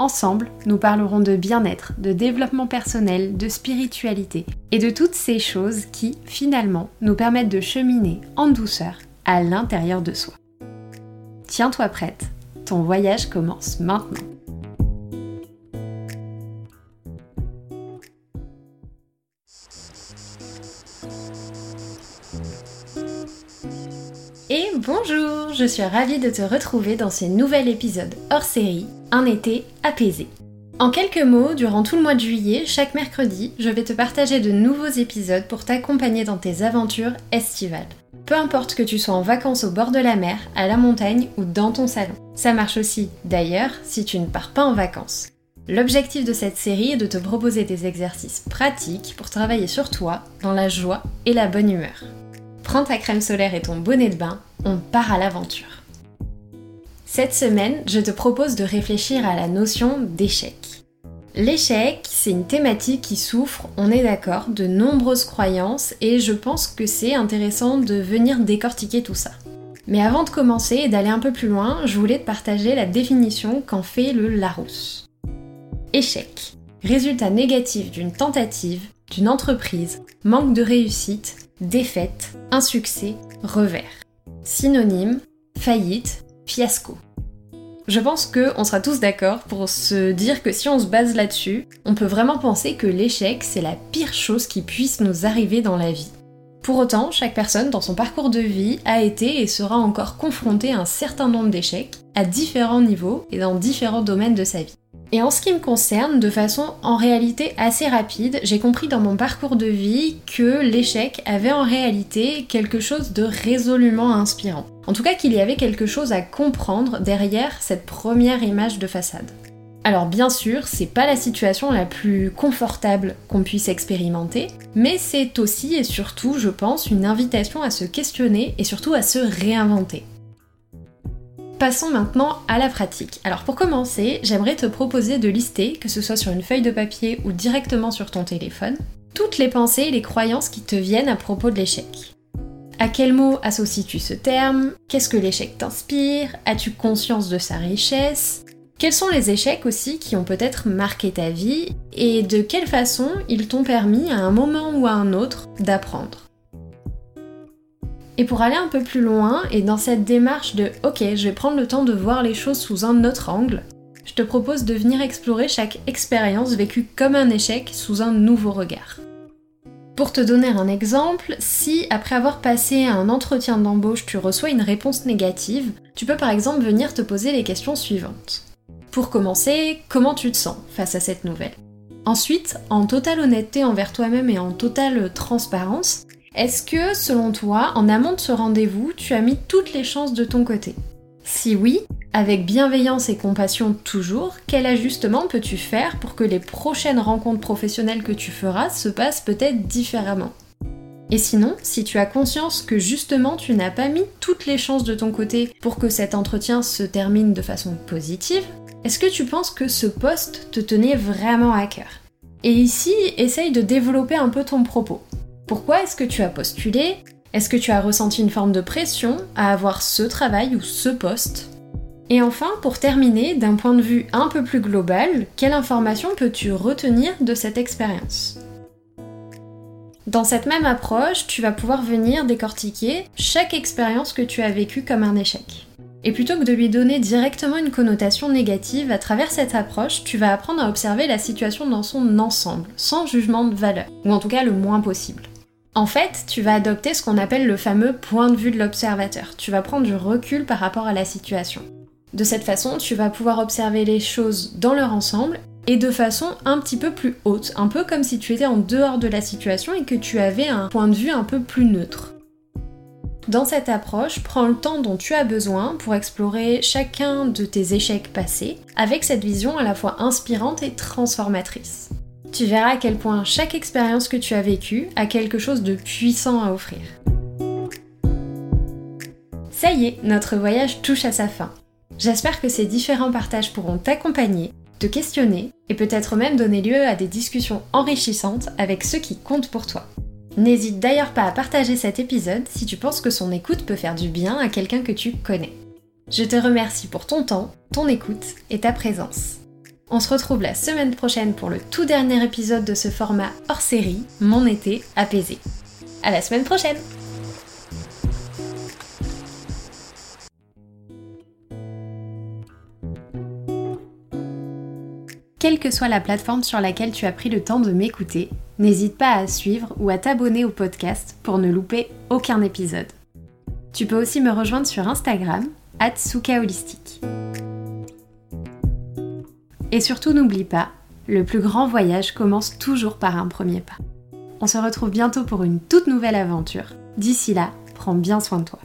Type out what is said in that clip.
Ensemble, nous parlerons de bien-être, de développement personnel, de spiritualité et de toutes ces choses qui, finalement, nous permettent de cheminer en douceur à l'intérieur de soi. Tiens-toi prête, ton voyage commence maintenant. Et bonjour, je suis ravie de te retrouver dans ce nouvel épisode hors série, Un été apaisé. En quelques mots, durant tout le mois de juillet, chaque mercredi, je vais te partager de nouveaux épisodes pour t'accompagner dans tes aventures estivales. Peu importe que tu sois en vacances au bord de la mer, à la montagne ou dans ton salon. Ça marche aussi, d'ailleurs, si tu ne pars pas en vacances. L'objectif de cette série est de te proposer des exercices pratiques pour travailler sur toi dans la joie et la bonne humeur. Prends ta crème solaire et ton bonnet de bain, on part à l'aventure. Cette semaine, je te propose de réfléchir à la notion d'échec. L'échec, c'est une thématique qui souffre, on est d'accord, de nombreuses croyances et je pense que c'est intéressant de venir décortiquer tout ça. Mais avant de commencer et d'aller un peu plus loin, je voulais te partager la définition qu'en fait le Larousse. Échec. Résultat négatif d'une tentative, d'une entreprise, manque de réussite, défaite, insuccès, revers. Synonyme, faillite, fiasco. Je pense qu'on sera tous d'accord pour se dire que si on se base là-dessus, on peut vraiment penser que l'échec, c'est la pire chose qui puisse nous arriver dans la vie. Pour autant, chaque personne dans son parcours de vie a été et sera encore confrontée à un certain nombre d'échecs, à différents niveaux et dans différents domaines de sa vie. Et en ce qui me concerne, de façon en réalité assez rapide, j'ai compris dans mon parcours de vie que l'échec avait en réalité quelque chose de résolument inspirant. En tout cas qu'il y avait quelque chose à comprendre derrière cette première image de façade. Alors bien sûr, c'est pas la situation la plus confortable qu'on puisse expérimenter, mais c'est aussi et surtout, je pense, une invitation à se questionner et surtout à se réinventer. Passons maintenant à la pratique. Alors pour commencer, j'aimerais te proposer de lister, que ce soit sur une feuille de papier ou directement sur ton téléphone, toutes les pensées et les croyances qui te viennent à propos de l'échec. À quel mot associes-tu ce terme? Qu'est-ce que l'échec t'inspire? As-tu conscience de sa richesse? Quels sont les échecs aussi qui ont peut-être marqué ta vie? Et de quelle façon ils t'ont permis à un moment ou à un autre d'apprendre? Et pour aller un peu plus loin, et dans cette démarche de ok, je vais prendre le temps de voir les choses sous un autre angle, je te propose de venir explorer chaque expérience vécue comme un échec sous un nouveau regard. Pour te donner un exemple, si après avoir passé un entretien d'embauche, tu reçois une réponse négative, tu peux par exemple venir te poser les questions suivantes. Pour commencer, comment tu te sens face à cette nouvelle? Ensuite, en totale honnêteté envers toi-même et en totale transparence, est-ce que, selon toi, en amont de ce rendez-vous, tu as mis toutes les chances de ton côté Si oui, avec bienveillance et compassion toujours, quel ajustement peux-tu faire pour que les prochaines rencontres professionnelles que tu feras se passent peut-être différemment Et sinon, si tu as conscience que justement tu n'as pas mis toutes les chances de ton côté pour que cet entretien se termine de façon positive, est-ce que tu penses que ce poste te tenait vraiment à cœur? Et ici, essaye de développer un peu ton propos. Pourquoi est-ce que tu as postulé? Est-ce que tu as ressenti une forme de pression à avoir ce travail ou ce poste? Et enfin, pour terminer, d'un point de vue un peu plus global, quelle information peux-tu retenir de cette expérience? Dans cette même approche, tu vas pouvoir venir décortiquer chaque expérience que tu as vécue comme un échec. Et plutôt que de lui donner directement une connotation négative, à travers cette approche, tu vas apprendre à observer la situation dans son ensemble, sans jugement de valeur, ou en tout cas le moins possible. En fait, tu vas adopter ce qu'on appelle le fameux point de vue de l'observateur. Tu vas prendre du recul par rapport à la situation. De cette façon, tu vas pouvoir observer les choses dans leur ensemble et de façon un petit peu plus haute, un peu comme si tu étais en dehors de la situation et que tu avais un point de vue un peu plus neutre. Dans cette approche, prends le temps dont tu as besoin pour explorer chacun de tes échecs passés avec cette vision à la fois inspirante et transformatrice tu verras à quel point chaque expérience que tu as vécue a quelque chose de puissant à offrir. Ça y est, notre voyage touche à sa fin. J'espère que ces différents partages pourront t'accompagner, te questionner et peut-être même donner lieu à des discussions enrichissantes avec ceux qui comptent pour toi. N'hésite d'ailleurs pas à partager cet épisode si tu penses que son écoute peut faire du bien à quelqu'un que tu connais. Je te remercie pour ton temps, ton écoute et ta présence. On se retrouve la semaine prochaine pour le tout dernier épisode de ce format hors série, Mon été apaisé. À la semaine prochaine! Quelle que soit la plateforme sur laquelle tu as pris le temps de m'écouter, n'hésite pas à suivre ou à t'abonner au podcast pour ne louper aucun épisode. Tu peux aussi me rejoindre sur Instagram, @sukaholistique. Et surtout n'oublie pas, le plus grand voyage commence toujours par un premier pas. On se retrouve bientôt pour une toute nouvelle aventure. D'ici là, prends bien soin de toi.